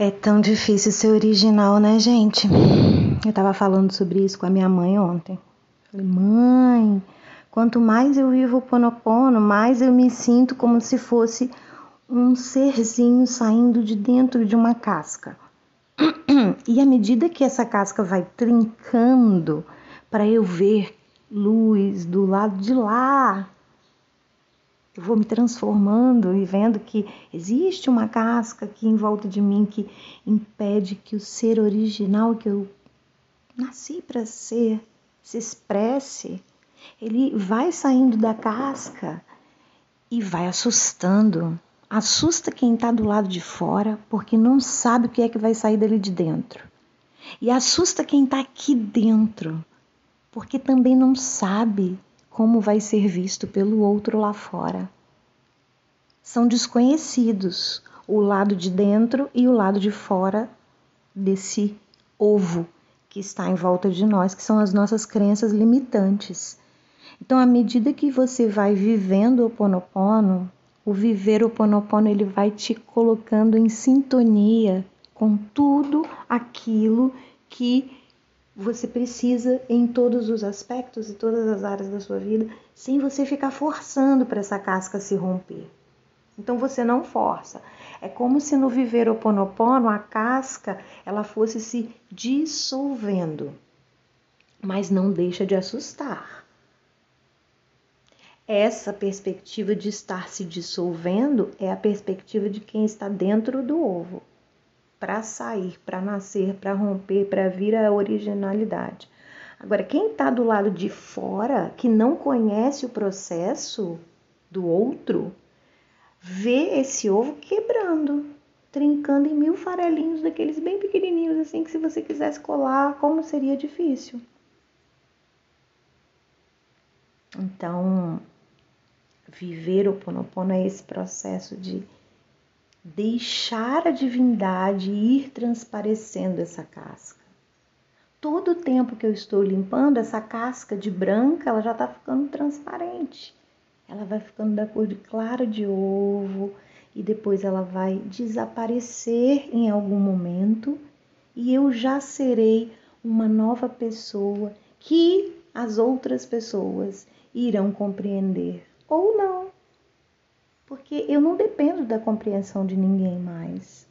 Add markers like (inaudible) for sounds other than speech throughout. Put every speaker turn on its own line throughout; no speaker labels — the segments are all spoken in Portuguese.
É tão difícil ser original, né, gente? Eu tava falando sobre isso com a minha mãe ontem. Falei, mãe, quanto mais eu vivo o Ponopono, mais eu me sinto como se fosse um serzinho saindo de dentro de uma casca. E à medida que essa casca vai trincando para eu ver luz do lado de lá, eu vou me transformando e vendo que existe uma casca aqui em volta de mim que impede que o ser original que eu nasci para ser se expresse. Ele vai saindo da casca e vai assustando. Assusta quem está do lado de fora porque não sabe o que é que vai sair dali de dentro. E assusta quem está aqui dentro porque também não sabe como vai ser visto pelo outro lá fora. São desconhecidos o lado de dentro e o lado de fora desse ovo que está em volta de nós, que são as nossas crenças limitantes. Então, à medida que você vai vivendo o Ponopono, o viver o Ponopono ele vai te colocando em sintonia com tudo aquilo que você precisa em todos os aspectos e todas as áreas da sua vida, sem você ficar forçando para essa casca se romper. Então você não força. É como se no viver o ponopono a casca ela fosse se dissolvendo, mas não deixa de assustar. Essa perspectiva de estar se dissolvendo é a perspectiva de quem está dentro do ovo para sair, para nascer, para romper, para vir a originalidade. Agora, quem está do lado de fora, que não conhece o processo do outro, vê esse ovo quebrando, trincando em mil farelinhos daqueles bem pequenininhos, assim que se você quisesse colar, como seria difícil. Então, viver o Ponopono é esse processo de deixar a divindade ir transparecendo essa casca. Todo o tempo que eu estou limpando essa casca de branca, ela já está ficando transparente. Ela vai ficando da cor de clara de ovo e depois ela vai desaparecer em algum momento e eu já serei uma nova pessoa que as outras pessoas irão compreender ou não porque eu não dependo da compreensão de ninguém mais.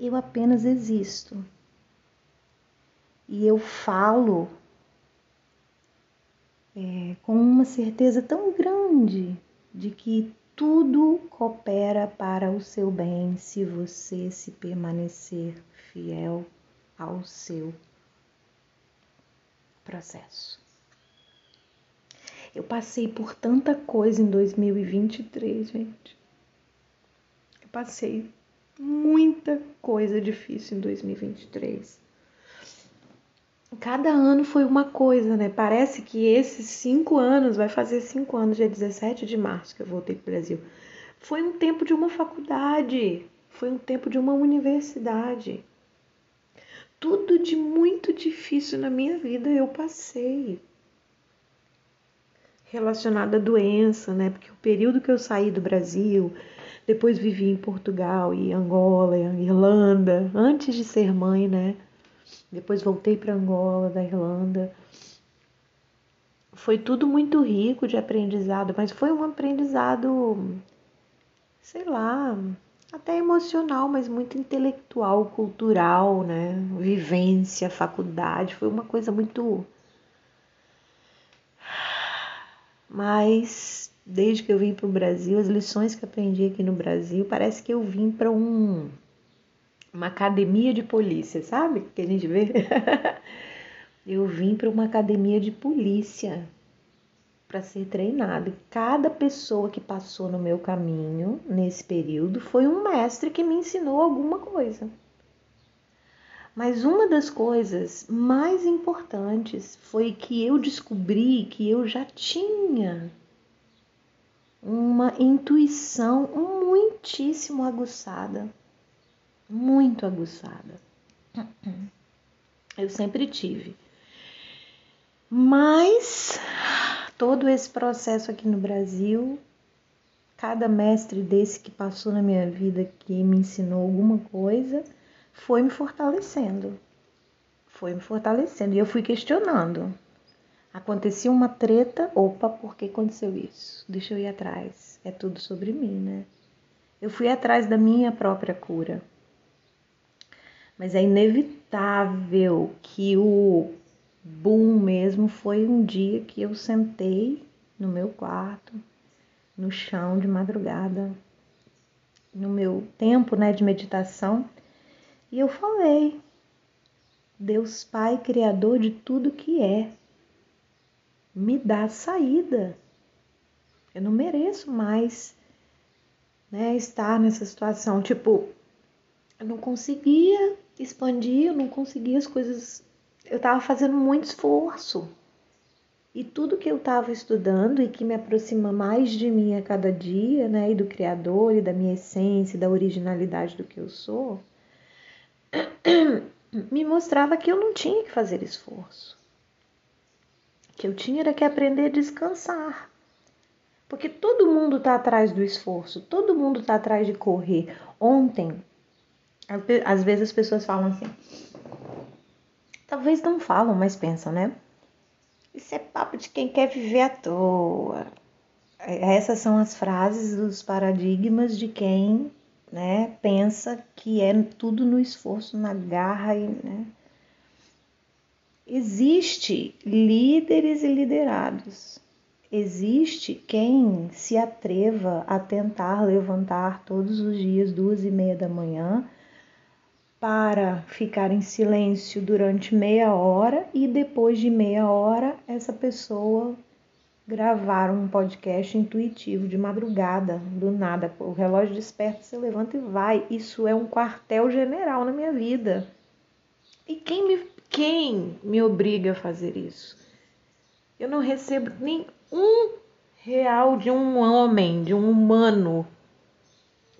Eu apenas existo. E eu falo é, com uma certeza tão grande de que tudo coopera para o seu bem se você se permanecer fiel ao seu processo. Eu passei por tanta coisa em 2023, gente. Eu passei muita coisa difícil em 2023. Cada ano foi uma coisa, né? Parece que esses cinco anos, vai fazer cinco anos, dia 17 de março que eu voltei para o Brasil. Foi um tempo de uma faculdade, foi um tempo de uma universidade. Tudo de muito difícil na minha vida eu passei relacionada à doença, né? Porque o período que eu saí do Brasil, depois vivi em Portugal e Angola, e Irlanda, antes de ser mãe, né? Depois voltei para Angola, da Irlanda. Foi tudo muito rico de aprendizado, mas foi um aprendizado, sei lá, até emocional, mas muito intelectual, cultural, né? Vivência, faculdade, foi uma coisa muito mas desde que eu vim para o Brasil, as lições que aprendi aqui no Brasil, parece que eu vim para um uma academia de polícia, sabe? Que a gente vê. (laughs) eu vim para uma academia de polícia para ser treinado. Cada pessoa que passou no meu caminho nesse período foi um mestre que me ensinou alguma coisa. Mas uma das coisas mais importantes foi que eu descobri que eu já tinha uma intuição muitíssimo aguçada, muito aguçada. Eu sempre tive. Mas todo esse processo aqui no Brasil, cada mestre desse que passou na minha vida que me ensinou alguma coisa, foi me fortalecendo. Foi me fortalecendo. E eu fui questionando. Acontecia uma treta, opa, por que aconteceu isso? Deixa eu ir atrás. É tudo sobre mim, né? Eu fui atrás da minha própria cura. Mas é inevitável que o boom mesmo foi um dia que eu sentei no meu quarto, no chão de madrugada, no meu tempo né, de meditação, e eu falei: Deus Pai, Criador de tudo que é, me dá saída. Eu não mereço mais né, estar nessa situação. Tipo, eu não conseguia expandir, eu não conseguia as coisas. Eu estava fazendo muito esforço. E tudo que eu estava estudando e que me aproxima mais de mim a cada dia, né, e do Criador, e da minha essência, da originalidade do que eu sou, (clears throat) me mostrava que eu não tinha que fazer esforço. Que eu tinha que aprender a descansar. Porque todo mundo está atrás do esforço, todo mundo está atrás de correr. Ontem, às vezes as pessoas falam assim, talvez não falam, mas pensam, né? Isso é papo de quem quer viver à toa. É, essas são as frases dos paradigmas de quem né, pensa que é tudo no esforço, na garra e, né? Existe líderes e liderados. Existe quem se atreva a tentar levantar todos os dias duas e meia da manhã para ficar em silêncio durante meia hora e depois de meia hora essa pessoa gravar um podcast intuitivo de madrugada, do nada. O relógio desperta, você levanta e vai. Isso é um quartel general na minha vida. E quem me, quem me obriga a fazer isso? Eu não recebo nem um real de um homem, de um humano,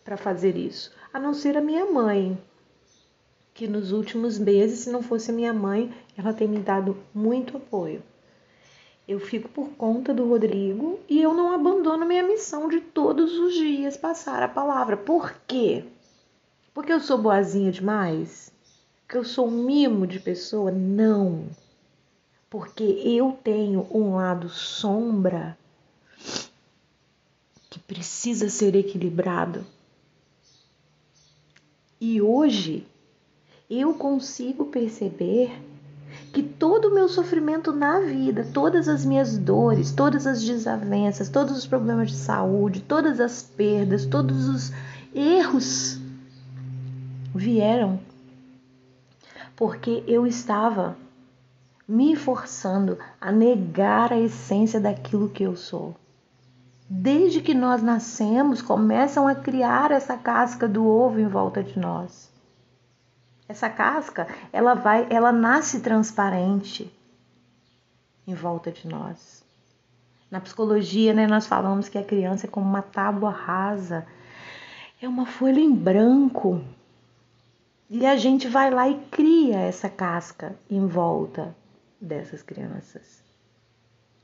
para fazer isso, a não ser a minha mãe que nos últimos meses, se não fosse minha mãe, ela tem me dado muito apoio. Eu fico por conta do Rodrigo e eu não abandono minha missão de todos os dias passar a palavra. Por quê? Porque eu sou boazinha demais? Que eu sou um mimo de pessoa? Não. Porque eu tenho um lado sombra que precisa ser equilibrado. E hoje eu consigo perceber que todo o meu sofrimento na vida, todas as minhas dores, todas as desavenças, todos os problemas de saúde, todas as perdas, todos os erros vieram porque eu estava me forçando a negar a essência daquilo que eu sou. Desde que nós nascemos, começam a criar essa casca do ovo em volta de nós. Essa casca, ela vai, ela nasce transparente em volta de nós. Na psicologia, né, nós falamos que a criança é como uma tábua rasa, é uma folha em branco. E a gente vai lá e cria essa casca em volta dessas crianças.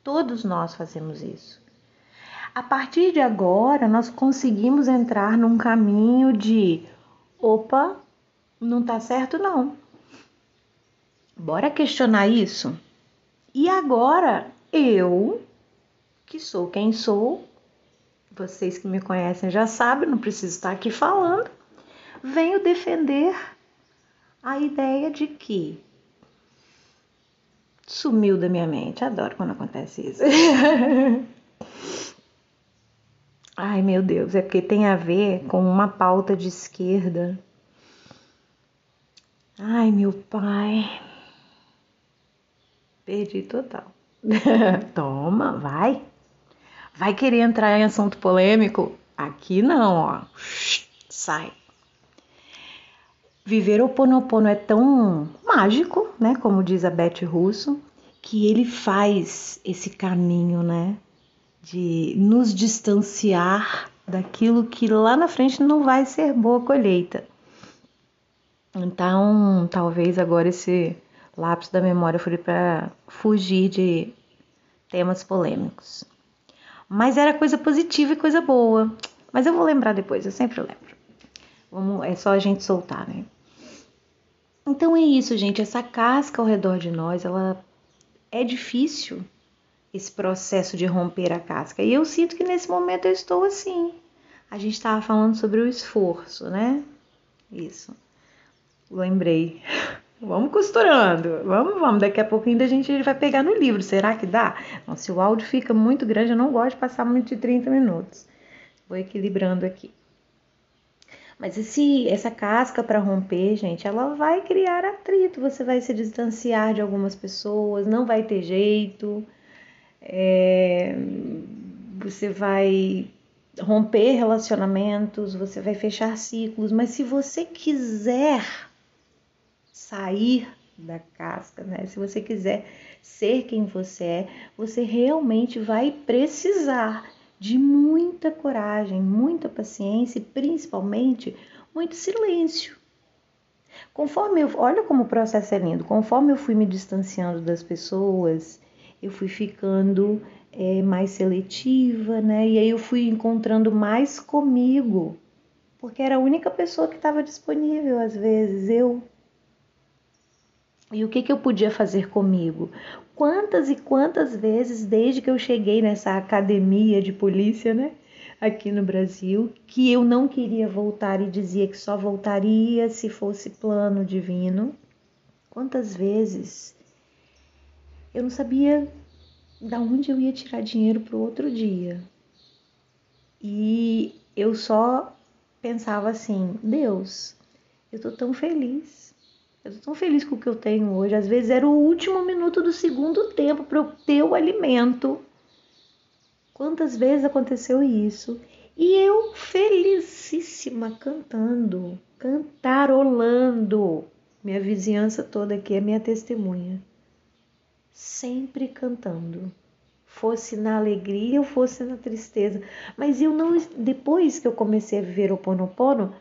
Todos nós fazemos isso. A partir de agora, nós conseguimos entrar num caminho de opa, não tá certo não. Bora questionar isso? E agora eu, que sou quem sou, vocês que me conhecem já sabem, não preciso estar aqui falando, venho defender a ideia de que sumiu da minha mente. Adoro quando acontece isso. (laughs) Ai, meu Deus, é porque tem a ver com uma pauta de esquerda Ai, meu pai. Perdi total. (laughs) Toma, vai. Vai querer entrar em assunto polêmico? Aqui não, ó. Sai. Viver o Ponopono é tão mágico, né? Como diz a Beth Russo, que ele faz esse caminho, né? De nos distanciar daquilo que lá na frente não vai ser boa colheita. Então, talvez agora esse lápis da memória foi para fugir de temas polêmicos. Mas era coisa positiva e coisa boa. Mas eu vou lembrar depois, eu sempre lembro. Vamos, é só a gente soltar, né? Então é isso, gente. Essa casca ao redor de nós, ela é difícil esse processo de romper a casca. E eu sinto que nesse momento eu estou assim. A gente estava falando sobre o esforço, né? Isso. Lembrei. Vamos costurando. Vamos, vamos. Daqui a pouco ainda a gente vai pegar no livro. Será que dá? Não, se o áudio fica muito grande, eu não gosto de passar muito de 30 minutos. Vou equilibrando aqui. Mas esse, essa casca para romper, gente, ela vai criar atrito. Você vai se distanciar de algumas pessoas, não vai ter jeito. É, você vai romper relacionamentos, você vai fechar ciclos. Mas se você quiser sair da casca, né? Se você quiser ser quem você é, você realmente vai precisar de muita coragem, muita paciência e principalmente muito silêncio. Conforme eu, olha como o processo é lindo, conforme eu fui me distanciando das pessoas, eu fui ficando é, mais seletiva, né? E aí eu fui encontrando mais comigo, porque era a única pessoa que estava disponível às vezes, eu. E o que, que eu podia fazer comigo? Quantas e quantas vezes, desde que eu cheguei nessa academia de polícia, né? Aqui no Brasil, que eu não queria voltar e dizia que só voltaria se fosse plano divino. Quantas vezes eu não sabia da onde eu ia tirar dinheiro para o outro dia. E eu só pensava assim: Deus, eu tô tão feliz eu tô tão feliz com o que eu tenho hoje. Às vezes era o último minuto do segundo tempo para eu ter o alimento. Quantas vezes aconteceu isso? E eu felicíssima cantando, cantarolando. Minha vizinhança toda aqui é minha testemunha. Sempre cantando. Fosse na alegria ou fosse na tristeza. Mas eu não, depois que eu comecei a viver o Ponopono,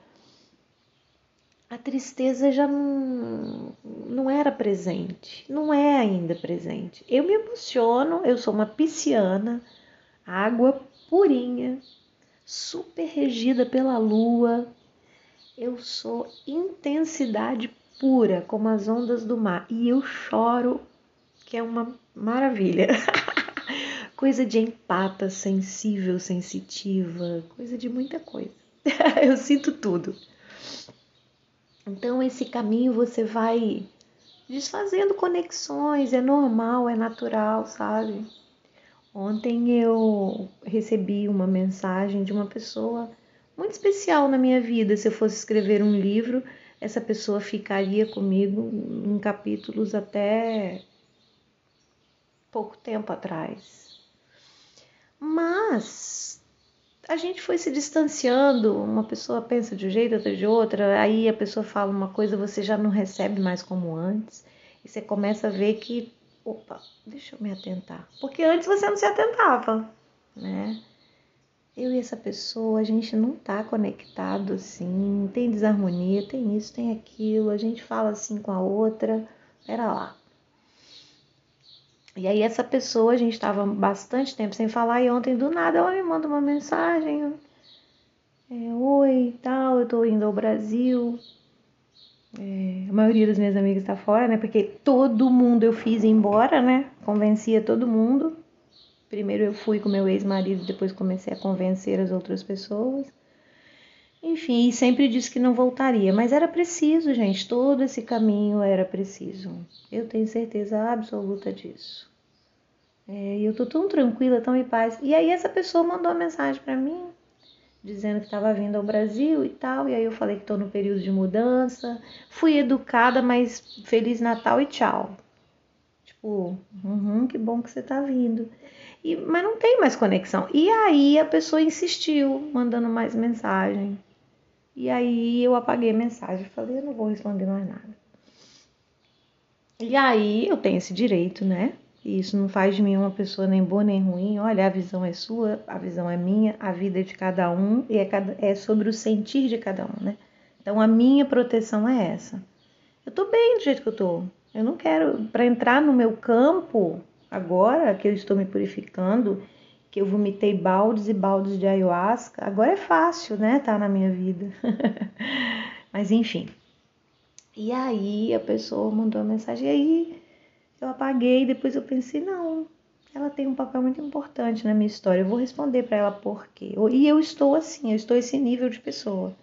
a tristeza já não, não era presente, não é ainda presente. Eu me emociono, eu sou uma pisciana, água purinha, super regida pela lua. Eu sou intensidade pura, como as ondas do mar, e eu choro, que é uma maravilha. (laughs) coisa de empata, sensível, sensitiva, coisa de muita coisa. (laughs) eu sinto tudo. Então, esse caminho você vai desfazendo conexões, é normal, é natural, sabe? Ontem eu recebi uma mensagem de uma pessoa muito especial na minha vida. Se eu fosse escrever um livro, essa pessoa ficaria comigo em capítulos até pouco tempo atrás. Mas a gente foi se distanciando, uma pessoa pensa de um jeito, outra de outra, aí a pessoa fala uma coisa, você já não recebe mais como antes, e você começa a ver que, opa, deixa eu me atentar, porque antes você não se atentava, né? Eu e essa pessoa, a gente não tá conectado assim, tem desarmonia, tem isso, tem aquilo, a gente fala assim com a outra, era lá. E aí essa pessoa, a gente estava bastante tempo sem falar e ontem do nada ela me manda uma mensagem. É, Oi, tal, eu tô indo ao Brasil. É, a maioria das minhas amigas está fora, né? Porque todo mundo eu fiz embora, né? Convencia todo mundo. Primeiro eu fui com meu ex-marido, depois comecei a convencer as outras pessoas. Enfim, e sempre disse que não voltaria, mas era preciso, gente, todo esse caminho era preciso. Eu tenho certeza absoluta disso. É, e eu tô tão tranquila, tão em paz. E aí essa pessoa mandou uma mensagem para mim, dizendo que estava vindo ao Brasil e tal. E aí eu falei que estou no período de mudança. Fui educada, mas feliz Natal e tchau. Tipo, uhum, que bom que você tá vindo. E, mas não tem mais conexão. E aí a pessoa insistiu, mandando mais mensagem. E aí eu apaguei a mensagem, falei, eu não vou responder mais nada. E aí eu tenho esse direito, né? E isso não faz de mim uma pessoa nem boa nem ruim. Olha, a visão é sua, a visão é minha, a vida é de cada um e é, cada, é sobre o sentir de cada um, né? Então a minha proteção é essa. Eu tô bem do jeito que eu tô. Eu não quero para entrar no meu campo agora que eu estou me purificando, que eu vomitei baldes e baldes de ayahuasca. Agora é fácil, né? Tá na minha vida. (laughs) Mas enfim. E aí a pessoa mandou uma mensagem, e aí eu apaguei, depois eu pensei, não, ela tem um papel muito importante na minha história, eu vou responder para ela por quê. E eu estou assim, eu estou esse nível de pessoa.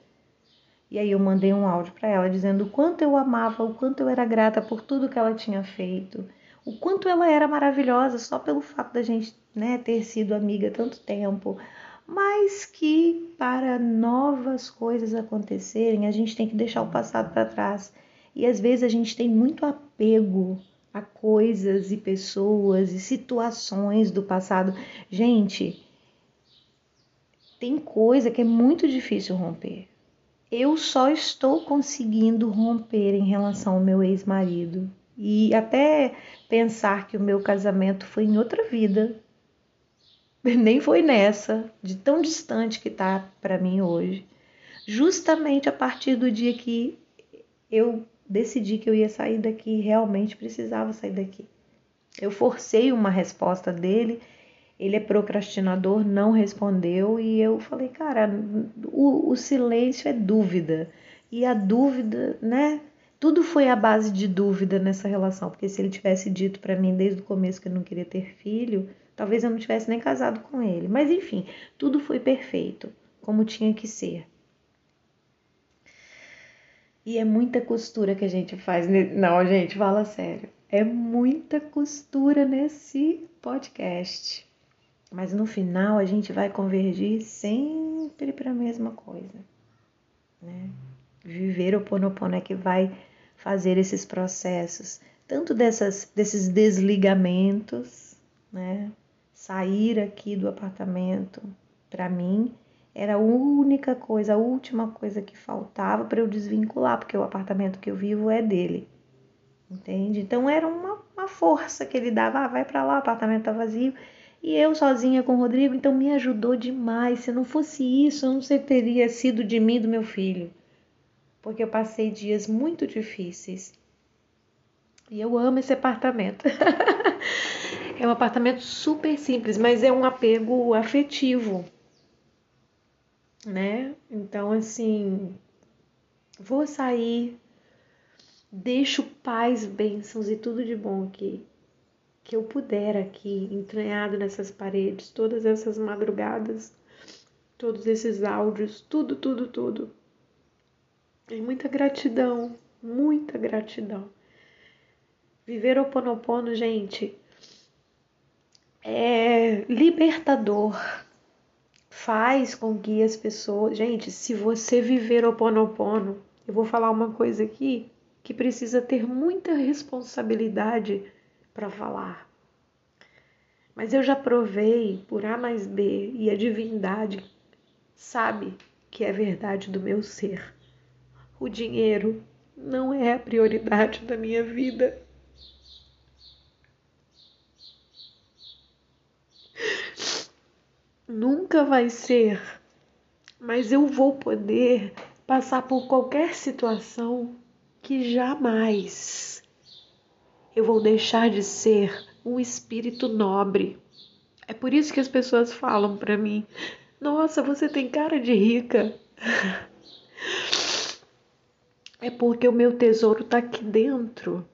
E aí eu mandei um áudio para ela dizendo o quanto eu amava, o quanto eu era grata por tudo que ela tinha feito, o quanto ela era maravilhosa só pelo fato da gente né, ter sido amiga tanto tempo, mas que para novas coisas acontecerem a gente tem que deixar o passado para trás e às vezes a gente tem muito apego a coisas e pessoas e situações do passado. Gente, tem coisa que é muito difícil romper. Eu só estou conseguindo romper em relação ao meu ex-marido. E até pensar que o meu casamento foi em outra vida. (laughs) Nem foi nessa, de tão distante que tá para mim hoje. Justamente a partir do dia que eu decidi que eu ia sair daqui, realmente precisava sair daqui. Eu forcei uma resposta dele, ele é procrastinador, não respondeu e eu falei, cara, o, o silêncio é dúvida. E a dúvida, né? Tudo foi a base de dúvida nessa relação, porque se ele tivesse dito para mim desde o começo que eu não queria ter filho, talvez eu não tivesse nem casado com ele. Mas enfim, tudo foi perfeito, como tinha que ser. E é muita costura que a gente faz. Não, gente, fala sério. É muita costura nesse podcast. Mas no final a gente vai convergir sempre para a mesma coisa. Né? Viver o Ponopono é que vai fazer esses processos, tanto dessas, desses desligamentos, né? sair aqui do apartamento, para mim, era a única coisa, a última coisa que faltava para eu desvincular, porque o apartamento que eu vivo é dele. Entende? Então era uma, uma força que ele dava, ah, vai para lá, o apartamento tá vazio. E eu sozinha com o Rodrigo, então me ajudou demais. Se não fosse isso, eu não sei teria sido de mim do meu filho. Porque eu passei dias muito difíceis. E eu amo esse apartamento. (laughs) é um apartamento super simples, mas é um apego afetivo né? Então, assim, vou sair, deixo paz, bênçãos e tudo de bom que, que eu puder aqui, entranhado nessas paredes, todas essas madrugadas, todos esses áudios, tudo, tudo, tudo. E muita gratidão, muita gratidão. Viver o Ponopono, gente, é libertador faz com que as pessoas. Gente, se você viver o Ponopono, eu vou falar uma coisa aqui que precisa ter muita responsabilidade para falar. Mas eu já provei por A mais B e a divindade sabe que é verdade do meu ser. O dinheiro não é a prioridade da minha vida. nunca vai ser, mas eu vou poder passar por qualquer situação que jamais eu vou deixar de ser um espírito nobre. É por isso que as pessoas falam para mim: "Nossa, você tem cara de rica". É porque o meu tesouro está aqui dentro.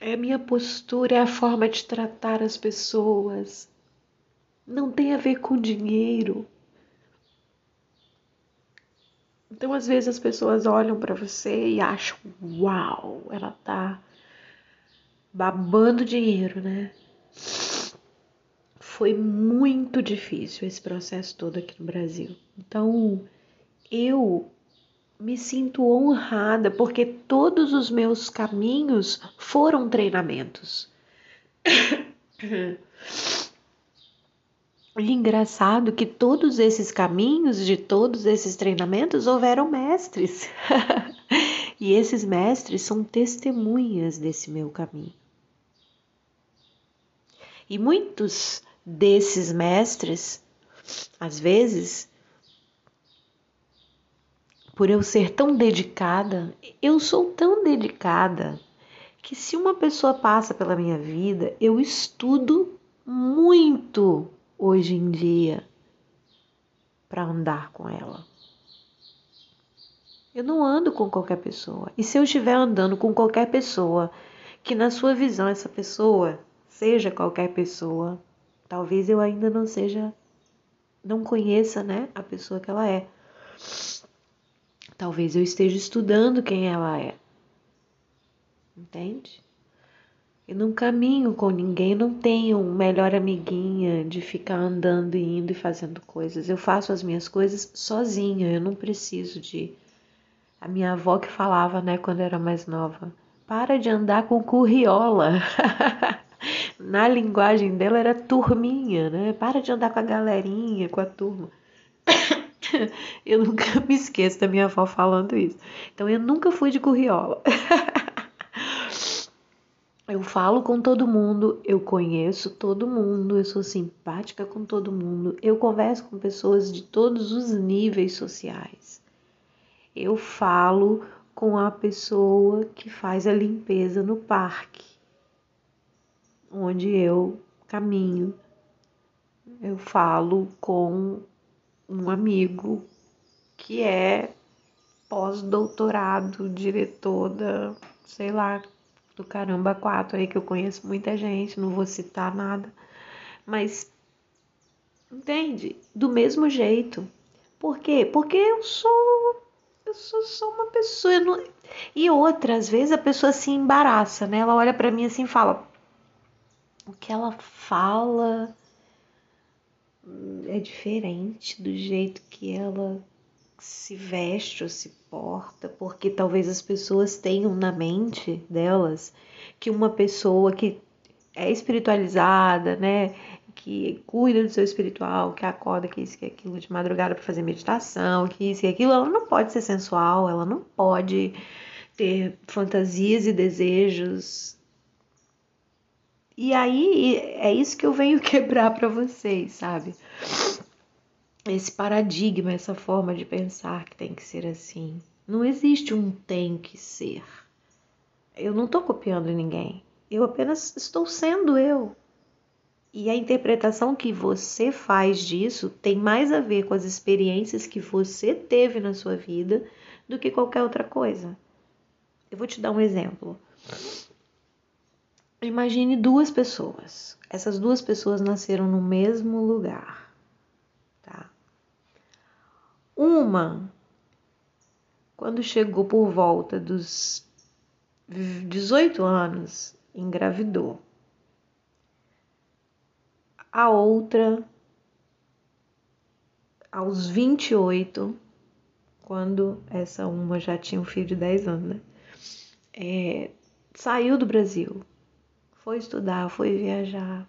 É a minha postura, é a forma de tratar as pessoas, não tem a ver com dinheiro. Então, às vezes, as pessoas olham para você e acham: uau, ela tá babando dinheiro, né? Foi muito difícil esse processo todo aqui no Brasil. Então, eu me sinto honrada porque todos os meus caminhos foram treinamentos. E engraçado que todos esses caminhos, de todos esses treinamentos, houveram mestres. (laughs) e esses mestres são testemunhas desse meu caminho. E muitos desses mestres, às vezes, por eu ser tão dedicada, eu sou tão dedicada que se uma pessoa passa pela minha vida, eu estudo muito hoje em dia para andar com ela.
Eu não ando com qualquer pessoa. E se eu estiver andando com qualquer pessoa, que na sua visão essa pessoa seja qualquer pessoa, talvez eu ainda não seja, não conheça, né, a pessoa que ela é. Talvez eu esteja estudando quem ela é. Entende? Eu não caminho com ninguém, não tenho melhor amiguinha de ficar andando e indo e fazendo coisas. Eu faço as minhas coisas sozinha, eu não preciso de. A minha avó que falava, né, quando era mais nova, para de andar com curriola. (laughs) Na linguagem dela era turminha, né? Para de andar com a galerinha, com a turma. (coughs) (laughs) eu nunca (laughs) me esqueço da minha avó falando isso. Então eu nunca fui de curriola. (laughs) Eu falo com todo mundo, eu conheço todo mundo, eu sou simpática com todo mundo, eu converso com pessoas de todos os níveis sociais. Eu falo com a pessoa que faz a limpeza no parque, onde eu caminho. Eu falo com um amigo que é pós-doutorado, diretor da, sei lá, do caramba quatro aí que eu conheço muita gente, não vou citar nada, mas entende? Do mesmo jeito. Por quê? Porque eu sou eu sou só uma pessoa não... e outras vezes a pessoa se embaraça, né? Ela olha para mim assim e fala: "O que ela fala é diferente do jeito que ela se veste ou se porta, porque talvez as pessoas tenham na mente delas que uma pessoa que é espiritualizada, né, que cuida do seu espiritual, que acorda, que isso, que aquilo de madrugada para fazer meditação, que isso e aquilo, ela não pode ser sensual, ela não pode ter fantasias e desejos. E aí é isso que eu venho (laughs) quebrar para vocês, sabe? esse paradigma, essa forma de pensar que tem que ser assim. Não existe um tem que ser. Eu não estou copiando ninguém. Eu apenas estou sendo eu. E a interpretação que você faz disso tem mais a ver com as experiências que você teve na sua vida do que qualquer outra coisa. Eu vou te dar um exemplo. Imagine duas pessoas. Essas duas pessoas nasceram no mesmo lugar. Uma, quando chegou por volta dos 18 anos, engravidou. A outra, aos 28, quando essa uma já tinha um filho de 10 anos, né? É, saiu do Brasil, foi estudar, foi viajar.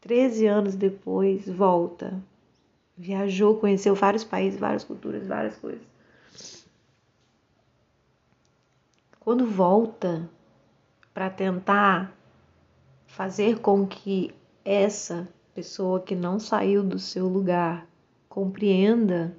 13 anos depois, volta Viajou, conheceu vários países, várias culturas, várias coisas. Quando volta para tentar fazer com que essa pessoa que não saiu do seu lugar compreenda,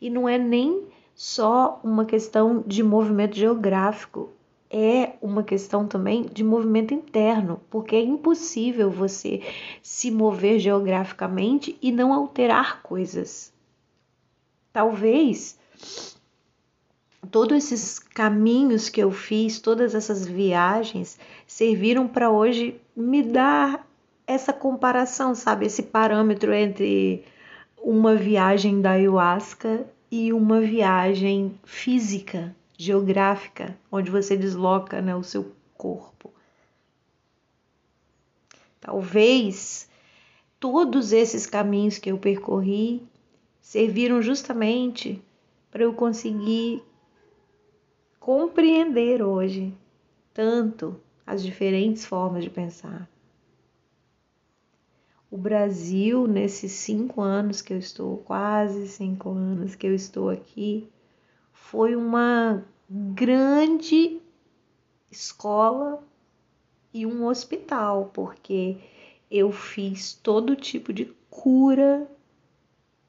e não é nem só uma questão de movimento geográfico, é uma questão também de movimento interno, porque é impossível você se mover geograficamente e não alterar coisas. Talvez todos esses caminhos que eu fiz, todas essas viagens serviram para hoje me dar essa comparação, sabe, esse parâmetro entre uma viagem da ayahuasca e uma viagem física geográfica, onde você desloca né, o seu corpo. Talvez todos esses caminhos que eu percorri serviram justamente para eu conseguir compreender hoje tanto as diferentes formas de pensar. O Brasil, nesses cinco anos que eu estou, quase cinco anos que eu estou aqui, foi uma grande escola e um hospital, porque eu fiz todo tipo de cura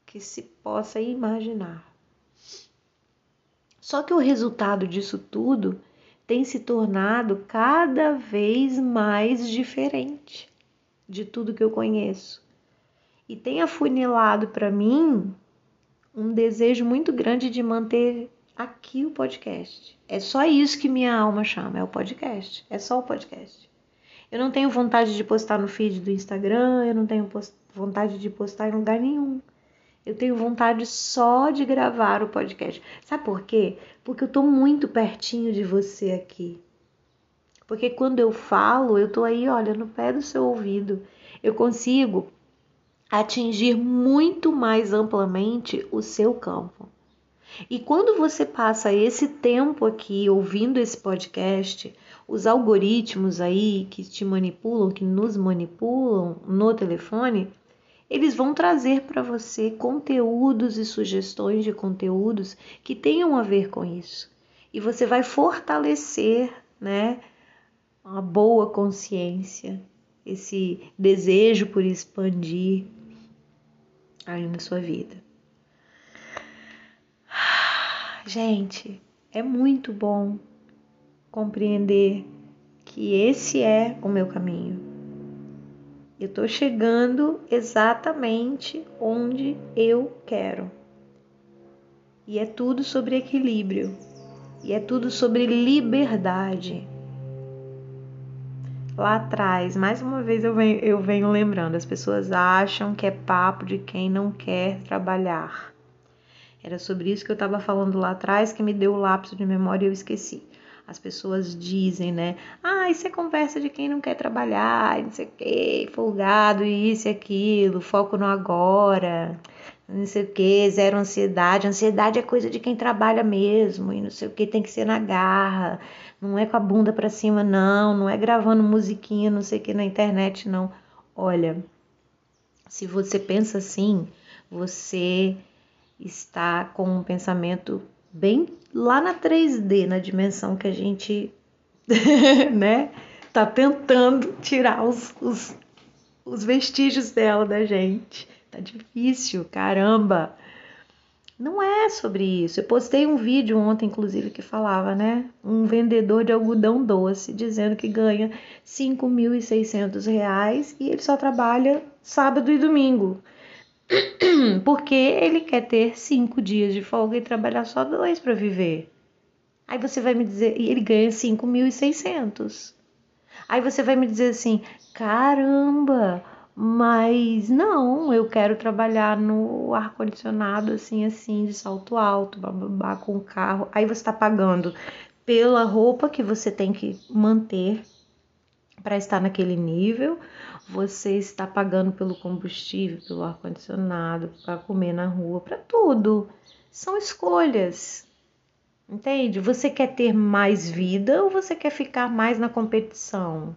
que se possa imaginar. Só que o resultado disso tudo tem se tornado cada vez mais diferente de tudo que eu conheço. E tem afunilado para mim um desejo muito grande de manter aqui o podcast. É só isso que minha alma chama, é o podcast. É só o podcast. Eu não tenho vontade de postar no feed do Instagram, eu não tenho vontade de postar em lugar nenhum. Eu tenho vontade só de gravar o podcast. Sabe por quê? Porque eu tô muito pertinho de você aqui. Porque quando eu falo, eu tô aí, olha, no pé do seu ouvido. Eu consigo atingir muito mais amplamente o seu campo. E quando você passa esse tempo aqui ouvindo esse podcast, os algoritmos aí que te manipulam, que nos manipulam no telefone, eles vão trazer para você conteúdos e sugestões de conteúdos que tenham a ver com isso. E você vai fortalecer, né, uma boa consciência, esse desejo por expandir aí na sua vida. Gente, é muito bom compreender que esse é o meu caminho. Eu estou chegando exatamente onde eu quero. E é tudo sobre equilíbrio. E é tudo sobre liberdade. Lá atrás, mais uma vez eu venho, eu venho lembrando, as pessoas acham que é papo de quem não quer trabalhar. Era sobre isso que eu estava falando lá atrás que me deu o lapso de memória e eu esqueci. As pessoas dizem, né? Ah, isso é conversa de quem não quer trabalhar, não sei o quê, folgado, isso e aquilo, foco no agora, não sei o quê, zero ansiedade. Ansiedade é coisa de quem trabalha mesmo, e não sei o quê, tem que ser na garra, não é com a bunda pra cima, não, não é gravando musiquinha, não sei o que na internet, não. Olha, se você pensa assim, você está com um pensamento bem lá na 3D, na dimensão que a gente, (laughs) né, tá tentando tirar os, os, os vestígios dela da gente. Tá difícil, caramba. Não é sobre isso. Eu postei um vídeo ontem, inclusive, que falava, né? Um vendedor de algodão doce dizendo que ganha R$ 5.600 e ele só trabalha sábado e domingo. (clears throat) Porque ele quer ter cinco dias de folga e trabalhar só dois para viver. Aí você vai me dizer, e ele ganha 5.600. Aí você vai me dizer assim: caramba, mas não, eu quero trabalhar no ar-condicionado, assim, assim, de salto alto, bababá, com o carro. Aí você está pagando pela roupa que você tem que manter para estar naquele nível, você está pagando pelo combustível, pelo ar-condicionado, para comer na rua, para tudo. São escolhas. Entende? Você quer ter mais vida ou você quer ficar mais na competição?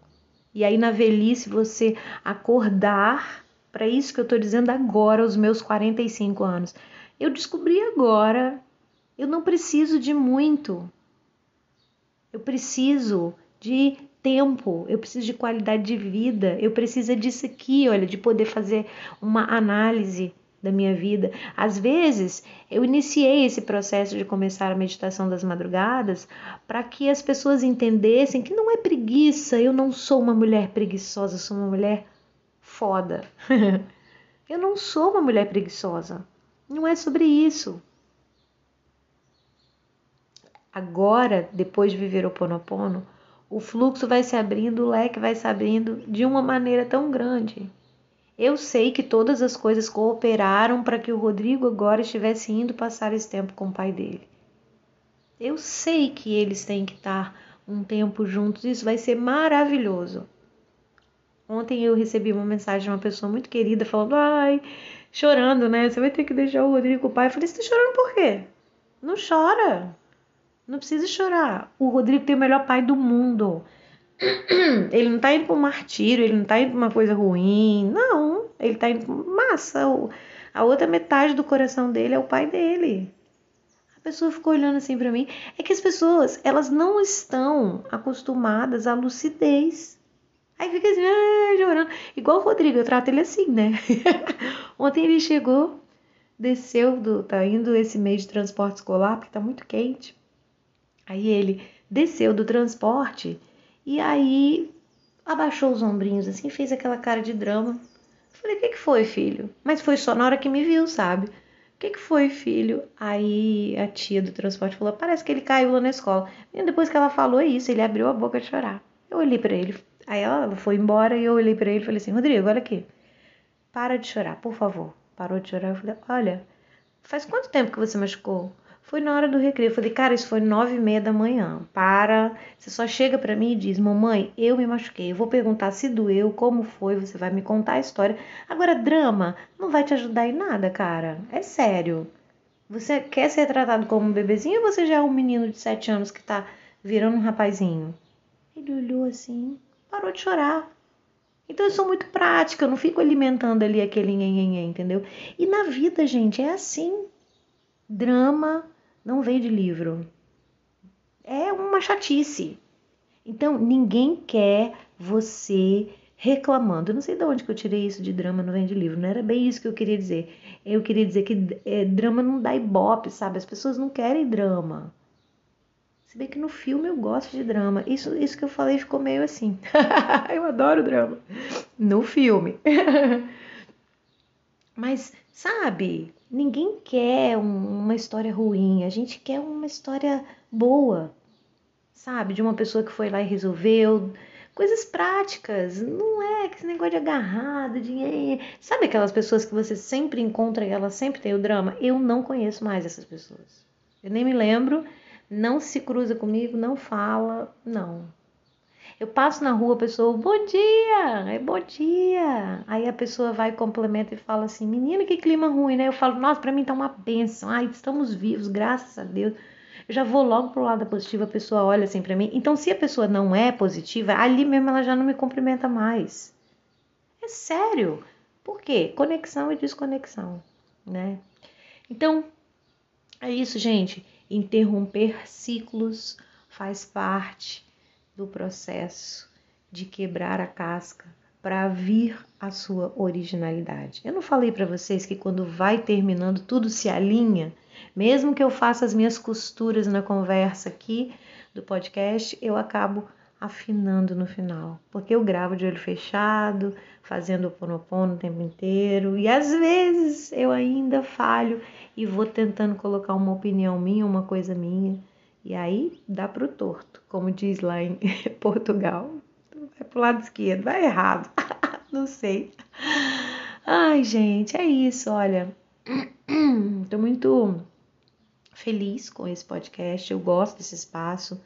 E aí na velhice você acordar para isso que eu estou dizendo agora, aos meus 45 anos. Eu descobri agora, eu não preciso de muito. Eu preciso de tempo, eu preciso de qualidade de vida, eu preciso disso aqui, olha, de poder fazer uma análise da minha vida. Às vezes, eu iniciei esse processo de começar a meditação das madrugadas para que as pessoas entendessem que não é preguiça, eu não sou uma mulher preguiçosa, eu sou uma mulher foda. (laughs) eu não sou uma mulher preguiçosa. Não é sobre isso. Agora, depois de viver o Ponopono, o fluxo vai se abrindo, o leque vai se abrindo de uma maneira tão grande. Eu sei que todas as coisas cooperaram para que o Rodrigo agora estivesse indo passar esse tempo com o pai dele. Eu sei que eles têm que estar um tempo juntos, isso vai ser maravilhoso. Ontem eu recebi uma mensagem de uma pessoa muito querida falando: ai, chorando, né? Você vai ter que deixar o Rodrigo com o pai. Eu falei: você tá chorando por quê? Não chora. Não precisa chorar. O Rodrigo tem o melhor pai do mundo. (clears throat) Ele não tá indo pra um martírio, ele não tá indo pra uma coisa ruim. Não, ele tá indo pra massa. A outra metade do coração dele é o pai dele. A pessoa ficou olhando assim para mim. É que as pessoas, elas não estão acostumadas à lucidez. Aí fica assim, ah, chorando. Igual o Rodrigo, eu trato ele assim, né? (laughs) Ontem ele chegou, desceu, do, tá indo esse mês de transporte escolar, porque tá muito quente. Aí ele desceu do transporte e aí abaixou os ombrinhos assim, fez aquela cara de drama. falei: "O que que foi, filho?" Mas foi só na hora que me viu, sabe? que, que foi, filho? Aí a tia do transporte falou: parece que ele caiu lá na escola. E depois que ela falou isso, ele abriu a boca de chorar. Eu olhei para ele, aí ela foi embora e eu olhei para ele e falei assim: Rodrigo, olha aqui, para de chorar, por favor. Parou de chorar. Eu falei: olha, faz quanto tempo que você machucou? Foi na hora do recreio. Eu falei, cara, isso foi nove e meia da manhã. Para. Você só chega para mim e diz, mamãe, eu me machuquei. Eu vou perguntar se doeu, como foi. Você vai me contar a história. Agora, drama não vai te ajudar em nada, cara. É sério. Você quer ser tratado como um bebezinho ou você já é um menino de sete anos que tá virando um rapazinho? Ele olhou assim, parou de chorar. Então eu sou muito prática, eu não fico alimentando ali aquele nhenhenhen, entendeu? E na vida, gente, é assim. Drama não vem de livro. É uma chatice. Então, ninguém quer você reclamando. Eu não sei de onde que eu tirei isso de drama não vem de livro. Não era bem isso que eu queria dizer. Eu queria dizer que é, drama não dá ibope, sabe? As pessoas não querem drama. Se bem que no filme eu gosto de drama. Isso, isso que eu falei ficou meio assim. (laughs) eu adoro drama. No filme. (laughs) Mas, sabe, ninguém quer uma história ruim, a gente quer uma história boa, sabe? De uma pessoa que foi lá e resolveu. Coisas práticas, não é esse negócio de agarrado, de. Sabe aquelas pessoas que você sempre encontra e elas sempre têm o drama? Eu não conheço mais essas pessoas. Eu nem me lembro, não se cruza comigo, não fala, não. Eu passo na rua, a pessoa, bom dia, é bom dia. Aí a pessoa vai, complementa e fala assim, menina, que clima ruim, né? Eu falo, nossa, pra mim tá uma benção. Ai, estamos vivos, graças a Deus. Eu já vou logo pro lado positivo, a pessoa olha assim pra mim. Então, se a pessoa não é positiva, ali mesmo ela já não me cumprimenta mais. É sério. Por quê? Conexão e desconexão, né? Então, é isso, gente. Interromper ciclos faz parte do processo de quebrar a casca para vir a sua originalidade. Eu não falei para vocês que quando vai terminando tudo se alinha, mesmo que eu faça as minhas costuras na conversa aqui do podcast, eu acabo afinando no final, porque eu gravo de olho fechado, fazendo o ponopono o tempo inteiro, e às vezes eu ainda falho e vou tentando colocar uma opinião minha, uma coisa minha, e aí dá pro torto, como diz lá em (laughs) Portugal. Vai pro lado esquerdo, vai errado. (laughs) Não sei. Ai, gente, é isso, olha. (clears throat) Tô muito feliz com esse podcast. Eu gosto desse espaço,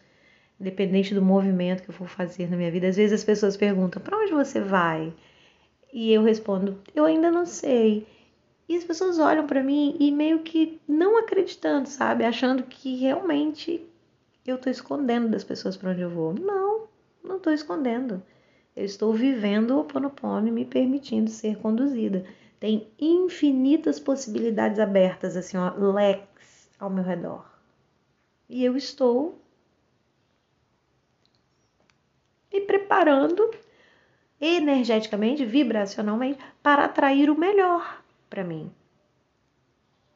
independente do movimento que eu for fazer na minha vida. Às vezes as pessoas perguntam: "Para onde você vai?" E eu respondo: "Eu ainda não sei." E as pessoas olham para mim e meio que não acreditando, sabe? Achando que realmente eu tô escondendo das pessoas para onde eu vou. Não, não tô escondendo. Eu estou vivendo o Oponopono e me permitindo ser conduzida. Tem infinitas possibilidades abertas, assim, ó, leques ao meu redor. E eu estou me preparando energeticamente, vibracionalmente, para atrair o melhor para mim.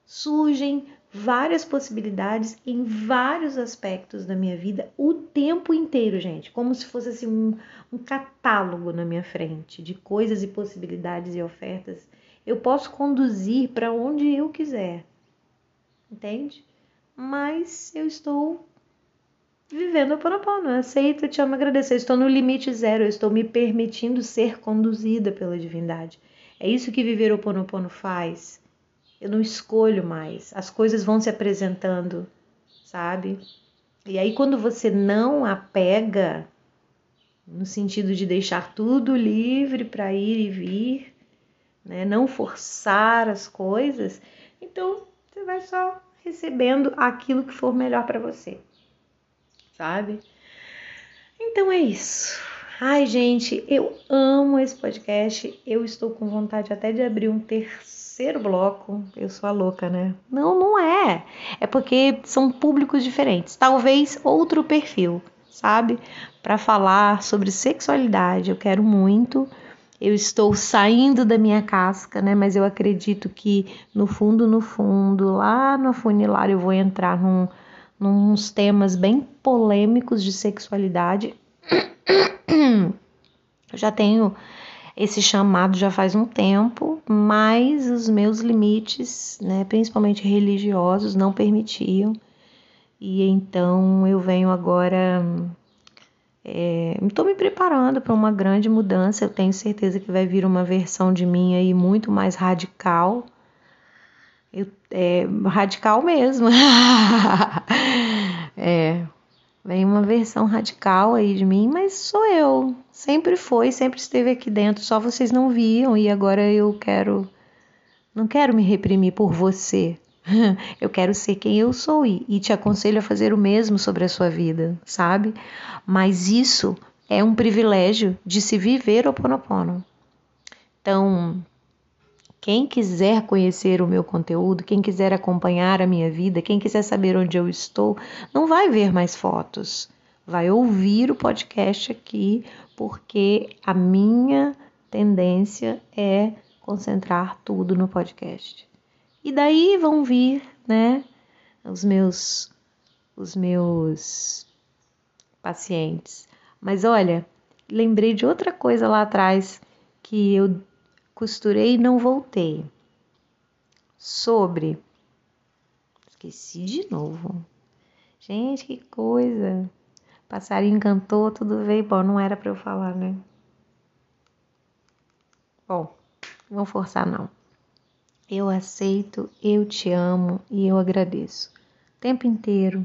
Surgem várias possibilidades em vários aspectos da minha vida o tempo inteiro, gente, como se fosse assim, um, um catálogo na minha frente de coisas e possibilidades e ofertas. Eu posso conduzir para onde eu quiser, entende? Mas eu estou vivendo o Ponopono. Eu aceito, eu te amo, agradecer. Eu estou no limite zero, eu estou me permitindo ser conduzida pela divindade. É isso que viver o Ponopono faz. Eu não escolho mais. As coisas vão se apresentando, sabe? E aí quando você não apega no sentido de deixar tudo livre para ir e vir, né? Não forçar as coisas, então você vai só recebendo aquilo que for melhor para você. Sabe? Então é isso. Ai, gente, eu amo esse podcast. Eu estou com vontade até de abrir um terceiro bloco. Eu sou a louca, né? Não, não é. É porque são públicos diferentes. Talvez outro perfil, sabe? Para falar sobre sexualidade. Eu quero muito. Eu estou saindo da minha casca, né? Mas eu acredito que no fundo, no fundo, lá no funilar, eu vou entrar num, num temas bem polêmicos de sexualidade eu já tenho
esse chamado já faz um tempo, mas os meus limites, né, principalmente religiosos, não permitiam. E então eu venho agora. Estou é, me preparando para uma grande mudança. Eu tenho certeza que vai vir uma versão de mim aí muito mais radical. Eu, é, radical mesmo. (laughs) é, Vem uma versão radical aí de mim, mas sou eu. Sempre foi, sempre esteve aqui dentro, só vocês não viam e agora eu quero. Não quero me reprimir por você. (laughs) Eu quero ser quem eu sou e, e te aconselho a fazer o mesmo sobre a sua vida, sabe? Mas isso é um privilégio de se viver o Ponopono. Então, quem quiser conhecer o meu conteúdo, quem quiser acompanhar a minha vida, quem quiser saber onde eu estou, não vai ver mais fotos. Vai ouvir o podcast aqui, porque a minha tendência é concentrar tudo no podcast. E daí vão vir, né, os meus os meus pacientes. Mas olha, lembrei de outra coisa lá atrás que eu costurei e não voltei. Sobre. Esqueci de novo. Gente, que coisa. Passarinho cantou, tudo veio. Bom, não era para eu falar, né? Bom, não vou forçar não. Eu aceito, eu te amo e eu agradeço. O tempo inteiro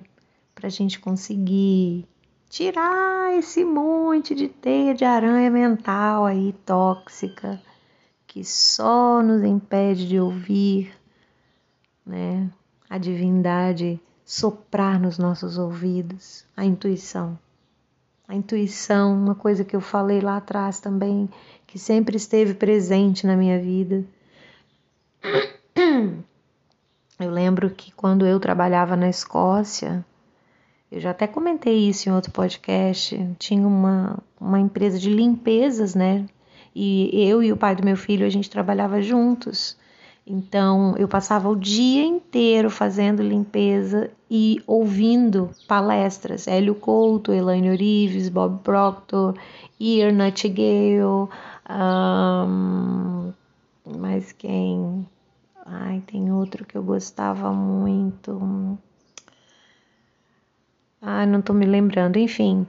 para a gente conseguir tirar esse monte de teia de aranha mental aí tóxica que só nos impede de ouvir, né? A divindade soprar nos nossos ouvidos, a intuição. A intuição, uma coisa que eu falei lá atrás também, que sempre esteve presente na minha vida. (coughs) Eu lembro que quando eu trabalhava na Escócia, eu já até comentei isso em outro podcast, tinha uma, uma empresa de limpezas, né? E eu e o pai do meu filho, a gente trabalhava juntos. Então, eu passava o dia inteiro fazendo limpeza e ouvindo palestras. Hélio Couto, Elaine Orives, Bob Proctor, Ear Nightingale, um, mais quem? Ai, tem outro que eu gostava muito. Ai, não estou me lembrando. Enfim,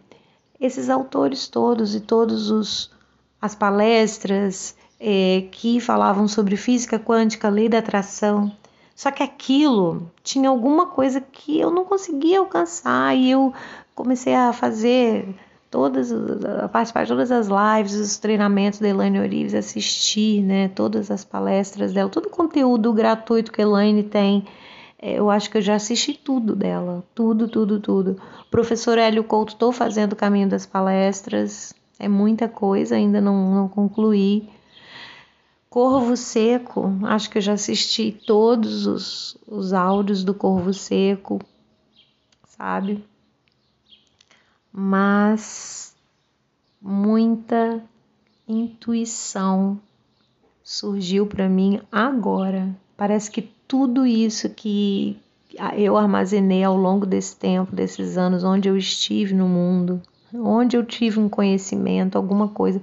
esses autores todos e todos os as palestras é, que falavam sobre física quântica, lei da atração. Só que aquilo tinha alguma coisa que eu não conseguia alcançar e eu comecei a fazer todas, a participar de todas as lives, os treinamentos da Elaine Orives, assistir, né, todas as palestras dela, todo o conteúdo gratuito que a Elaine tem. É, eu acho que eu já assisti tudo dela, tudo, tudo, tudo. Professor Hélio Couto, estou fazendo o caminho das palestras, é muita coisa, ainda não, não concluí. Corvo Seco, acho que eu já assisti todos os, os áudios do Corvo Seco, sabe? Mas muita intuição surgiu para mim agora. Parece que tudo isso que eu armazenei ao longo desse tempo, desses anos, onde eu estive no mundo, onde eu tive um conhecimento, alguma coisa.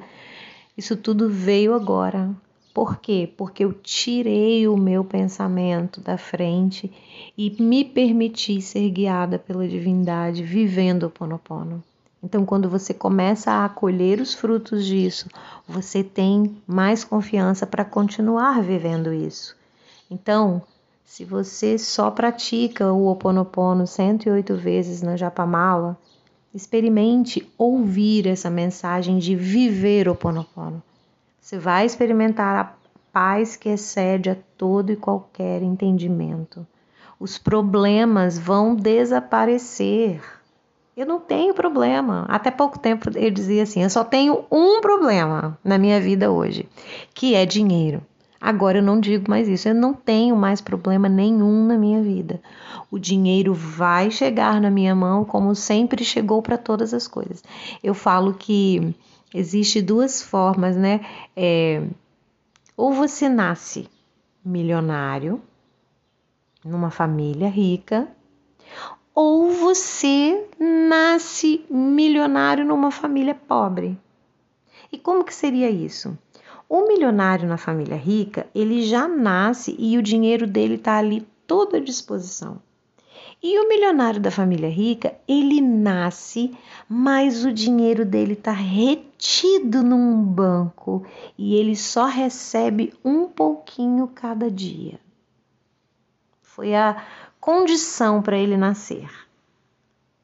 Isso tudo veio agora. Por quê? Porque eu tirei o meu pensamento da frente e me permiti ser guiada pela divindade vivendo o Ponopono. Então, quando você começa a acolher os frutos disso, você tem mais confiança para continuar vivendo isso. Então, se você só pratica o Ho Oponopono 108 vezes na Japamala, Experimente ouvir essa mensagem de viver o Ponopono. Você vai experimentar a paz que excede a todo e qualquer entendimento. Os problemas vão desaparecer. Eu não tenho problema. Até pouco tempo eu dizia assim: eu só tenho um problema na minha vida hoje, que é dinheiro. Agora eu não digo mais isso, eu não tenho mais problema nenhum na minha vida. O dinheiro vai chegar na minha mão como sempre chegou para todas as coisas. Eu falo que existe duas formas, né? É, ou você nasce milionário numa família rica, ou você nasce milionário numa família pobre. E como que seria isso? O milionário na família rica, ele já nasce e o dinheiro dele está ali toda à disposição. E o milionário da família rica, ele nasce, mas o dinheiro dele está retido num banco e ele só recebe um pouquinho cada dia. Foi a condição para ele nascer.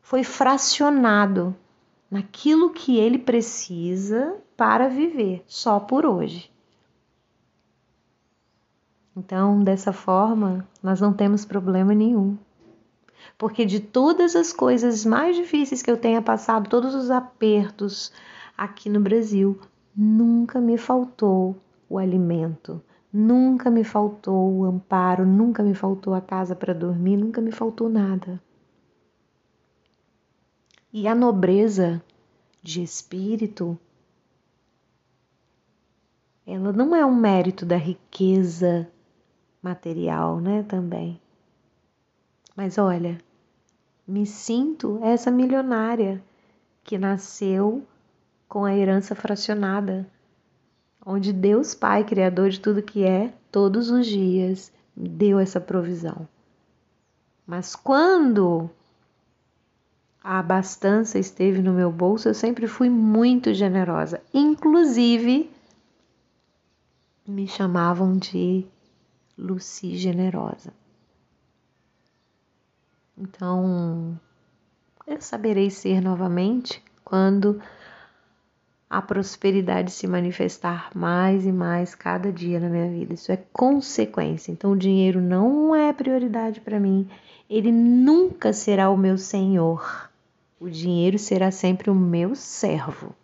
Foi fracionado naquilo que ele precisa para viver, só por hoje. Então, dessa forma, nós não temos problema nenhum. Porque de todas as coisas mais difíceis que eu tenha passado, todos os apertos aqui no Brasil, nunca me faltou o alimento, nunca me faltou o amparo, nunca me faltou a casa para dormir, nunca me faltou nada. E a nobreza de espírito, ela não é um mérito da riqueza material, né? Também. Mas olha, me sinto essa milionária que nasceu com a herança fracionada, onde Deus Pai, Criador de tudo que é, todos os dias deu essa provisão. Mas quando a abastança esteve no meu bolso, eu sempre fui muito generosa. Inclusive, me chamavam de Lucy Generosa. Então, eu saberei ser novamente quando a prosperidade se manifestar mais e mais cada dia na minha vida. Isso é consequência. Então, o dinheiro não é prioridade para mim. Ele nunca será o meu senhor. O dinheiro será sempre o meu servo.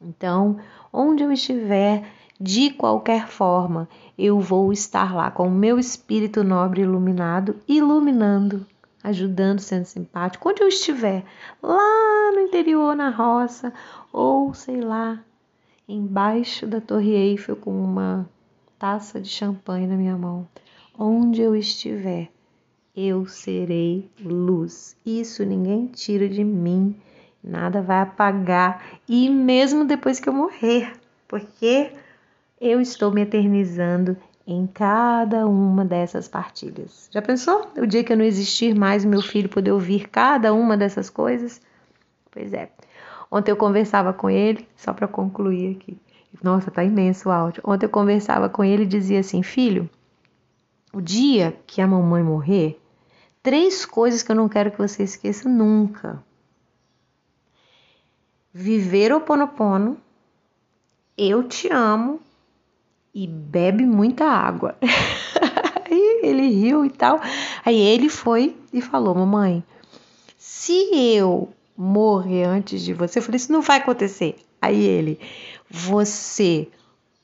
Então, onde eu estiver, de qualquer forma, eu vou estar lá com o meu espírito nobre iluminado, iluminando, ajudando, sendo simpático, onde eu estiver, lá no interior, na roça, ou sei lá, embaixo da Torre Eiffel com uma taça de champanhe na minha mão. Onde eu estiver, eu serei luz. Isso ninguém tira de mim, nada vai apagar, e mesmo depois que eu morrer, porque eu estou me eternizando em cada uma dessas partilhas. Já pensou? O dia que eu não existir mais, meu filho poder ouvir cada uma dessas coisas? Pois é. Ontem eu conversava com ele, só para concluir aqui. Nossa, tá imenso o áudio. Ontem eu conversava com ele e dizia assim: Filho, o dia que a mamãe morrer, três coisas que eu não quero que você esqueça nunca. Viver o ponopono, eu te amo e bebe muita água. (laughs) Aí ele riu e tal. Aí ele foi e falou: Mamãe, se eu morrer antes de você, eu falei: Isso não vai acontecer. Aí ele: Você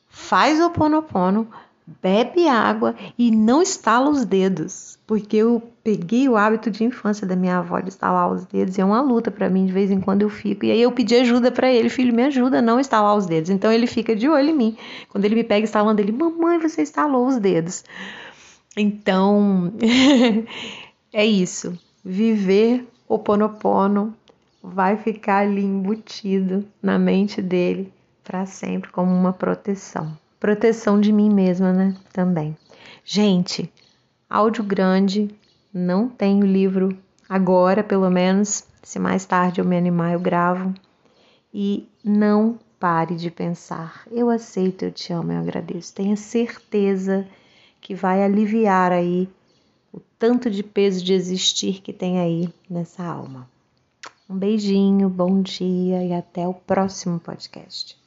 faz o ponopono, bebe água e não estala os dedos, porque eu peguei o hábito de infância da minha avó de estalar os dedos, e é uma luta para mim, de vez em quando eu fico. E aí eu pedi ajuda para ele, filho, me ajuda a não estalar os dedos. Então ele fica de olho em mim. Quando ele me pega instalando, ele, mamãe, você estalou os dedos. Então, (laughs) é isso. Viver o ponopono vai ficar ali embutido na mente dele para sempre como uma proteção proteção de mim mesma, né? Também. Gente, áudio grande, não tenho livro agora, pelo menos. Se mais tarde eu me animar, eu gravo. E não pare de pensar. Eu aceito, eu te amo, eu agradeço. Tenha certeza que vai aliviar aí o tanto de peso de existir que tem aí nessa alma. Um beijinho, bom dia e até o próximo podcast.